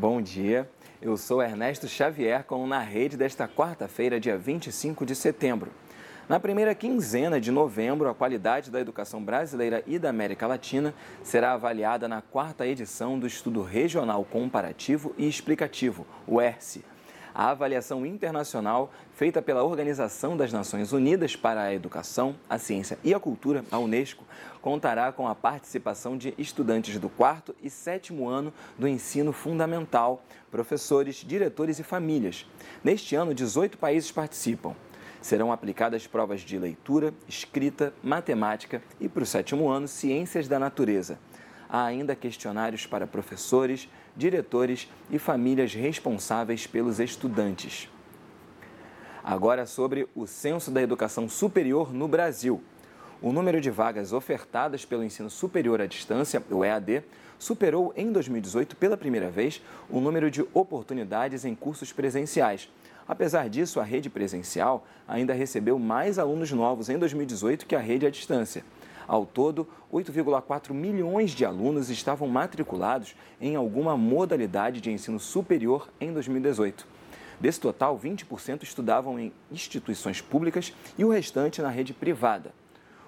bom dia. Eu sou Ernesto Xavier com Na Rede desta quarta-feira, dia 25 de setembro. Na primeira quinzena de novembro, a qualidade da educação brasileira e da América Latina será avaliada na quarta edição do Estudo Regional Comparativo e Explicativo, o ERSE. A avaliação internacional, feita pela Organização das Nações Unidas para a Educação, a Ciência e a Cultura, a Unesco, contará com a participação de estudantes do quarto e sétimo ano do ensino fundamental, professores, diretores e famílias. Neste ano, 18 países participam. Serão aplicadas provas de leitura, escrita, matemática e, para o sétimo ano, ciências da natureza. Há ainda questionários para professores, diretores e famílias responsáveis pelos estudantes. Agora sobre o Censo da Educação Superior no Brasil. O número de vagas ofertadas pelo ensino superior à distância, o EAD, superou em 2018 pela primeira vez o número de oportunidades em cursos presenciais Apesar disso, a rede presencial ainda recebeu mais alunos novos em 2018 que a rede à distância. Ao todo, 8,4 milhões de alunos estavam matriculados em alguma modalidade de ensino superior em 2018. Desse total, 20% estudavam em instituições públicas e o restante na rede privada.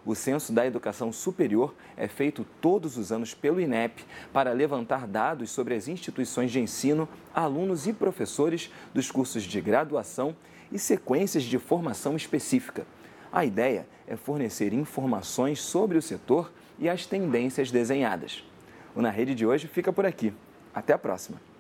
O Censo da Educação Superior é feito todos os anos pelo INEP para levantar dados sobre as instituições de ensino, alunos e professores dos cursos de graduação e sequências de formação específica. A ideia é fornecer informações sobre o setor e as tendências desenhadas. O Na Rede de hoje fica por aqui. Até a próxima!